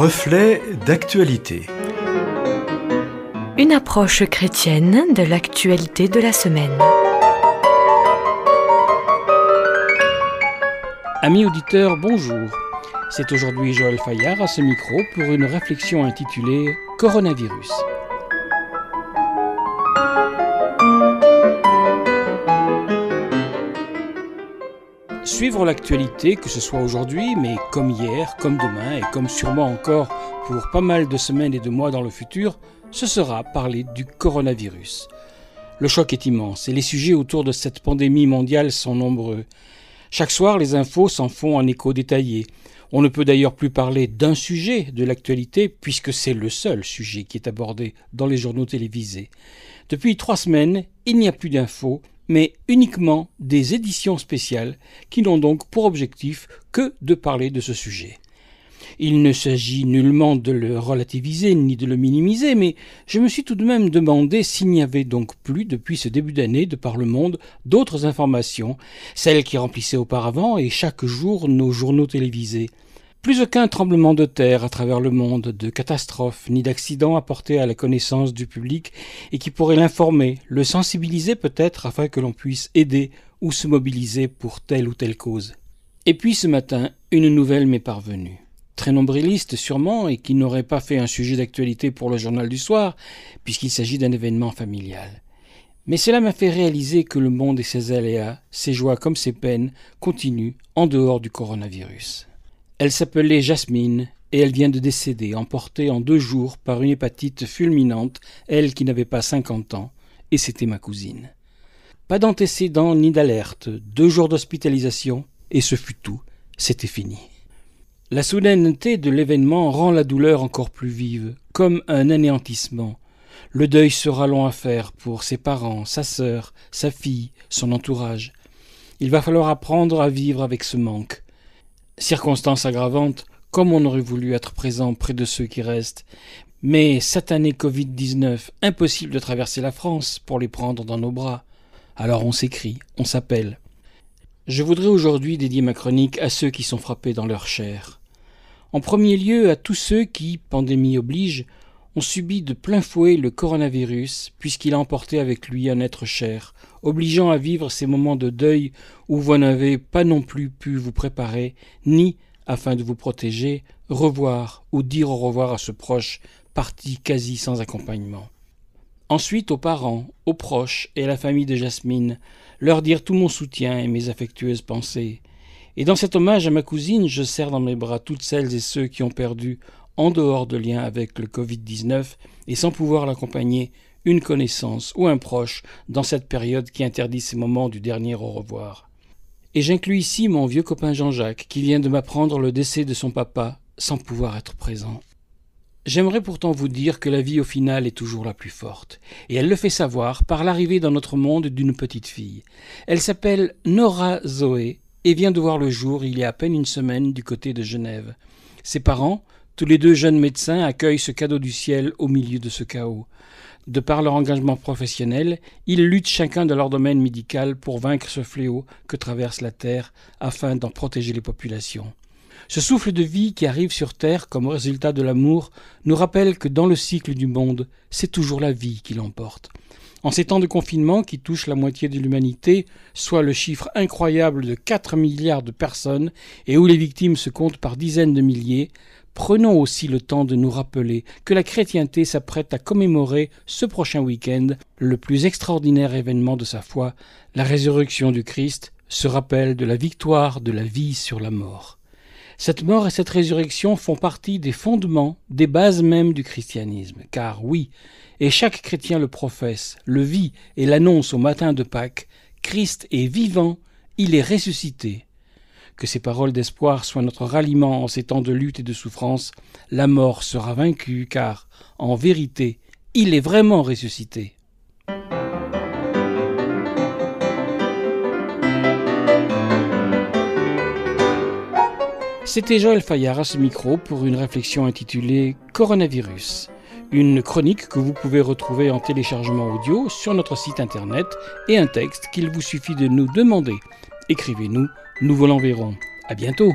Reflet d'actualité. Une approche chrétienne de l'actualité de la semaine. Amis auditeurs, bonjour. C'est aujourd'hui Joël Fayard à ce micro pour une réflexion intitulée Coronavirus. Suivre l'actualité, que ce soit aujourd'hui, mais comme hier, comme demain et comme sûrement encore pour pas mal de semaines et de mois dans le futur, ce sera parler du coronavirus. Le choc est immense et les sujets autour de cette pandémie mondiale sont nombreux. Chaque soir, les infos s'en font en écho détaillé. On ne peut d'ailleurs plus parler d'un sujet de l'actualité puisque c'est le seul sujet qui est abordé dans les journaux télévisés. Depuis trois semaines, il n'y a plus d'infos mais uniquement des éditions spéciales qui n'ont donc pour objectif que de parler de ce sujet. Il ne s'agit nullement de le relativiser ni de le minimiser, mais je me suis tout de même demandé s'il n'y avait donc plus, depuis ce début d'année, de par le monde, d'autres informations, celles qui remplissaient auparavant et chaque jour nos journaux télévisés. Plus aucun tremblement de terre à travers le monde, de catastrophe, ni d'accident apporté à la connaissance du public et qui pourrait l'informer, le sensibiliser peut-être afin que l'on puisse aider ou se mobiliser pour telle ou telle cause. Et puis ce matin, une nouvelle m'est parvenue. Très nombriliste sûrement et qui n'aurait pas fait un sujet d'actualité pour le journal du soir, puisqu'il s'agit d'un événement familial. Mais cela m'a fait réaliser que le monde et ses aléas, ses joies comme ses peines, continuent en dehors du coronavirus. Elle s'appelait Jasmine, et elle vient de décéder, emportée en deux jours par une hépatite fulminante, elle qui n'avait pas cinquante ans, et c'était ma cousine. Pas d'antécédents ni d'alerte, deux jours d'hospitalisation, et ce fut tout, c'était fini. La soudaineté de l'événement rend la douleur encore plus vive, comme un anéantissement. Le deuil sera long à faire pour ses parents, sa sœur, sa fille, son entourage. Il va falloir apprendre à vivre avec ce manque, Circonstance aggravante, comme on aurait voulu être présent près de ceux qui restent. Mais satané Covid-19, impossible de traverser la France pour les prendre dans nos bras. Alors on s'écrit, on s'appelle. Je voudrais aujourd'hui dédier ma chronique à ceux qui sont frappés dans leur chair. En premier lieu à tous ceux qui, pandémie oblige, ont de plein fouet le coronavirus, puisqu'il a emporté avec lui un être cher, obligeant à vivre ces moments de deuil où vous n'avez pas non plus pu vous préparer, ni, afin de vous protéger, revoir ou dire au revoir à ce proche parti quasi sans accompagnement. Ensuite aux parents, aux proches et à la famille de Jasmine, leur dire tout mon soutien et mes affectueuses pensées. Et dans cet hommage à ma cousine, je serre dans mes bras toutes celles et ceux qui ont perdu, en dehors de lien avec le Covid-19 et sans pouvoir l'accompagner, une connaissance ou un proche dans cette période qui interdit ces moments du dernier au revoir. Et j'inclus ici mon vieux copain Jean-Jacques qui vient de m'apprendre le décès de son papa sans pouvoir être présent. J'aimerais pourtant vous dire que la vie au final est toujours la plus forte, et elle le fait savoir par l'arrivée dans notre monde d'une petite fille. Elle s'appelle Nora Zoé et vient de voir le jour il y a à peine une semaine du côté de Genève. Ses parents, tous les deux jeunes médecins, accueillent ce cadeau du ciel au milieu de ce chaos. De par leur engagement professionnel, ils luttent chacun de leur domaine médical pour vaincre ce fléau que traverse la Terre afin d'en protéger les populations. Ce souffle de vie qui arrive sur Terre comme résultat de l'amour nous rappelle que dans le cycle du monde, c'est toujours la vie qui l'emporte. En ces temps de confinement qui touchent la moitié de l'humanité, soit le chiffre incroyable de 4 milliards de personnes, et où les victimes se comptent par dizaines de milliers, Prenons aussi le temps de nous rappeler que la chrétienté s'apprête à commémorer ce prochain week-end le plus extraordinaire événement de sa foi, la résurrection du Christ, ce rappel de la victoire de la vie sur la mort. Cette mort et cette résurrection font partie des fondements, des bases mêmes du christianisme, car oui, et chaque chrétien le professe, le vit et l'annonce au matin de Pâques, Christ est vivant, il est ressuscité. Que ces paroles d'espoir soient notre ralliement en ces temps de lutte et de souffrance. La mort sera vaincue, car, en vérité, il est vraiment ressuscité. C'était Joël Fayard à ce micro pour une réflexion intitulée Coronavirus. Une chronique que vous pouvez retrouver en téléchargement audio sur notre site internet et un texte qu'il vous suffit de nous demander. Écrivez-nous nous vous l'enverrons. À bientôt.